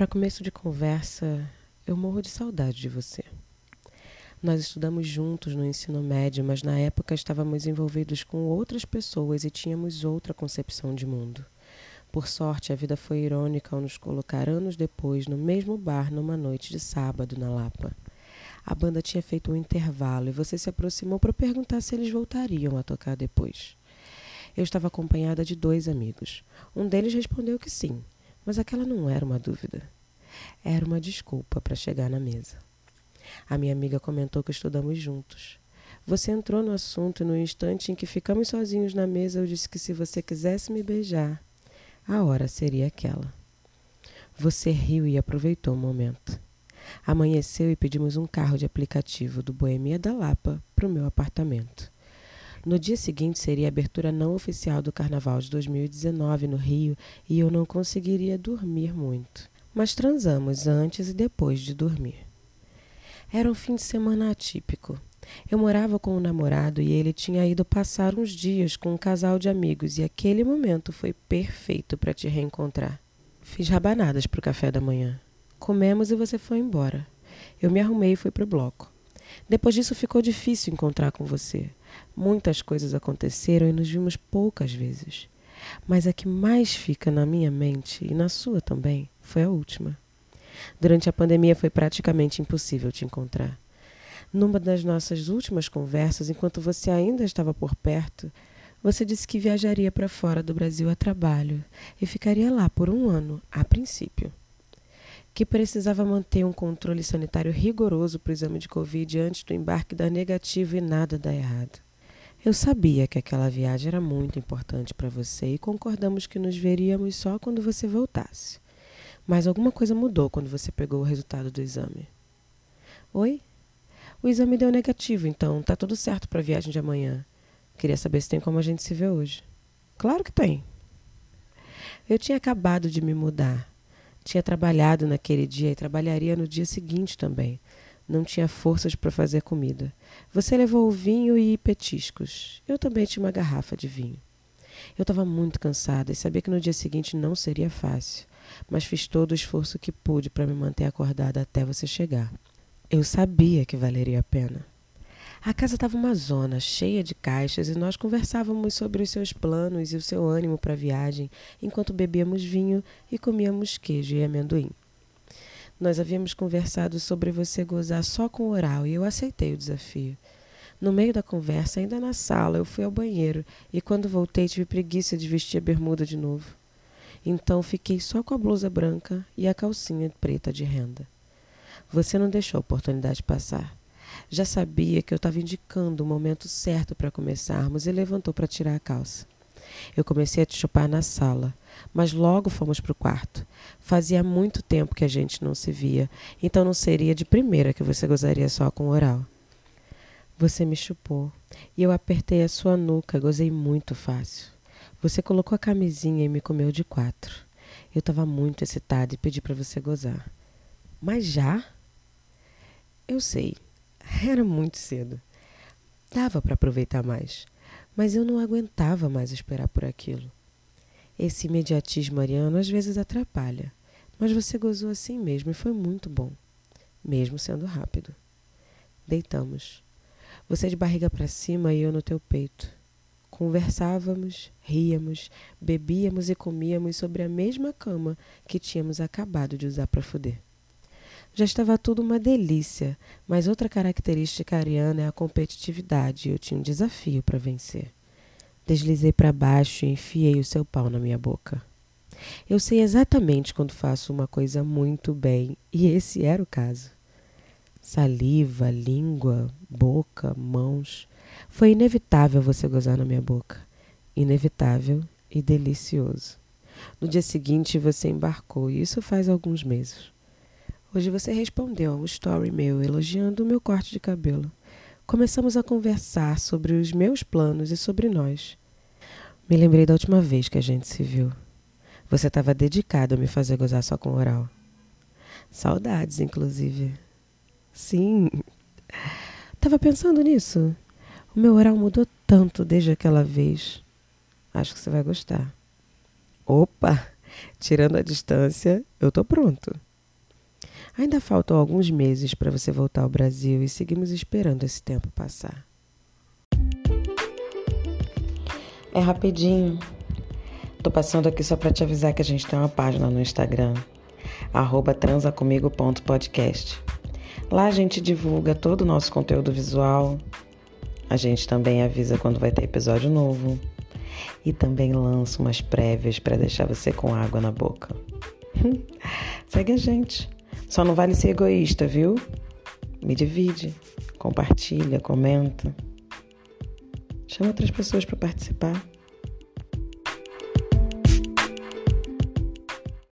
Para começo de conversa, eu morro de saudade de você. Nós estudamos juntos no ensino médio, mas na época estávamos envolvidos com outras pessoas e tínhamos outra concepção de mundo. Por sorte, a vida foi irônica ao nos colocar anos depois no mesmo bar numa noite de sábado na Lapa. A banda tinha feito um intervalo e você se aproximou para perguntar se eles voltariam a tocar depois. Eu estava acompanhada de dois amigos. Um deles respondeu que sim, mas aquela não era uma dúvida. Era uma desculpa para chegar na mesa. A minha amiga comentou que estudamos juntos. Você entrou no assunto e no instante em que ficamos sozinhos na mesa, eu disse que se você quisesse me beijar, a hora seria aquela. Você riu e aproveitou o momento. Amanheceu e pedimos um carro de aplicativo do Boemia da Lapa para o meu apartamento. No dia seguinte seria a abertura não oficial do Carnaval de 2019 no Rio e eu não conseguiria dormir muito. Mas transamos antes e depois de dormir. Era um fim de semana atípico. Eu morava com um namorado e ele tinha ido passar uns dias com um casal de amigos e aquele momento foi perfeito para te reencontrar. Fiz rabanadas para o café da manhã. Comemos e você foi embora. Eu me arrumei e fui para o bloco. Depois disso ficou difícil encontrar com você. Muitas coisas aconteceram e nos vimos poucas vezes. Mas a que mais fica na minha mente e na sua também foi a última. Durante a pandemia foi praticamente impossível te encontrar. Numa das nossas últimas conversas, enquanto você ainda estava por perto, você disse que viajaria para fora do Brasil a trabalho e ficaria lá por um ano, a princípio que precisava manter um controle sanitário rigoroso para o exame de Covid antes do embarque dar negativo e nada dar errado. Eu sabia que aquela viagem era muito importante para você e concordamos que nos veríamos só quando você voltasse. Mas alguma coisa mudou quando você pegou o resultado do exame. Oi? O exame deu negativo, então tá tudo certo para a viagem de amanhã. Queria saber se tem como a gente se vê hoje. Claro que tem. Eu tinha acabado de me mudar tinha trabalhado naquele dia e trabalharia no dia seguinte também. Não tinha forças para fazer comida. Você levou o vinho e petiscos. Eu também tinha uma garrafa de vinho. Eu estava muito cansada e sabia que no dia seguinte não seria fácil, mas fiz todo o esforço que pude para me manter acordada até você chegar. Eu sabia que valeria a pena. A casa estava uma zona cheia de caixas e nós conversávamos sobre os seus planos e o seu ânimo para a viagem enquanto bebíamos vinho e comíamos queijo e amendoim. Nós havíamos conversado sobre você gozar só com oral e eu aceitei o desafio. No meio da conversa, ainda na sala, eu fui ao banheiro e quando voltei tive preguiça de vestir a bermuda de novo. Então fiquei só com a blusa branca e a calcinha preta de renda. Você não deixou a oportunidade passar. Já sabia que eu estava indicando o momento certo para começarmos e levantou para tirar a calça. Eu comecei a te chupar na sala, mas logo fomos para o quarto. Fazia muito tempo que a gente não se via, então não seria de primeira que você gozaria só com oral. Você me chupou e eu apertei a sua nuca, gozei muito fácil. Você colocou a camisinha e me comeu de quatro. Eu estava muito excitada e pedi para você gozar. Mas já? Eu sei, era muito cedo. Dava para aproveitar mais, mas eu não aguentava mais esperar por aquilo. Esse imediatismo ariano às vezes atrapalha, mas você gozou assim mesmo e foi muito bom, mesmo sendo rápido. Deitamos. Você de barriga para cima e eu no teu peito. Conversávamos, ríamos, bebíamos e comíamos sobre a mesma cama que tínhamos acabado de usar para foder. Já estava tudo uma delícia, mas outra característica ariana é a competitividade e eu tinha um desafio para vencer. Deslizei para baixo e enfiei o seu pau na minha boca. Eu sei exatamente quando faço uma coisa muito bem, e esse era o caso. Saliva, língua, boca, mãos. Foi inevitável você gozar na minha boca. Inevitável e delicioso. No dia seguinte você embarcou, e isso faz alguns meses. Hoje você respondeu a um story meu elogiando o meu corte de cabelo. Começamos a conversar sobre os meus planos e sobre nós. Me lembrei da última vez que a gente se viu. Você estava dedicado a me fazer gozar só com oral. Saudades, inclusive. Sim. Tava pensando nisso. O meu oral mudou tanto desde aquela vez. Acho que você vai gostar. Opa! Tirando a distância, eu tô pronto. Ainda faltam alguns meses para você voltar ao Brasil e seguimos esperando esse tempo passar. É rapidinho. Tô passando aqui só para te avisar que a gente tem uma página no Instagram, transacomigo.podcast. Lá a gente divulga todo o nosso conteúdo visual. A gente também avisa quando vai ter episódio novo. E também lança umas prévias para deixar você com água na boca. Segue a gente. Só não vale ser egoísta, viu? Me divide, compartilha, comenta. Chama outras pessoas para participar.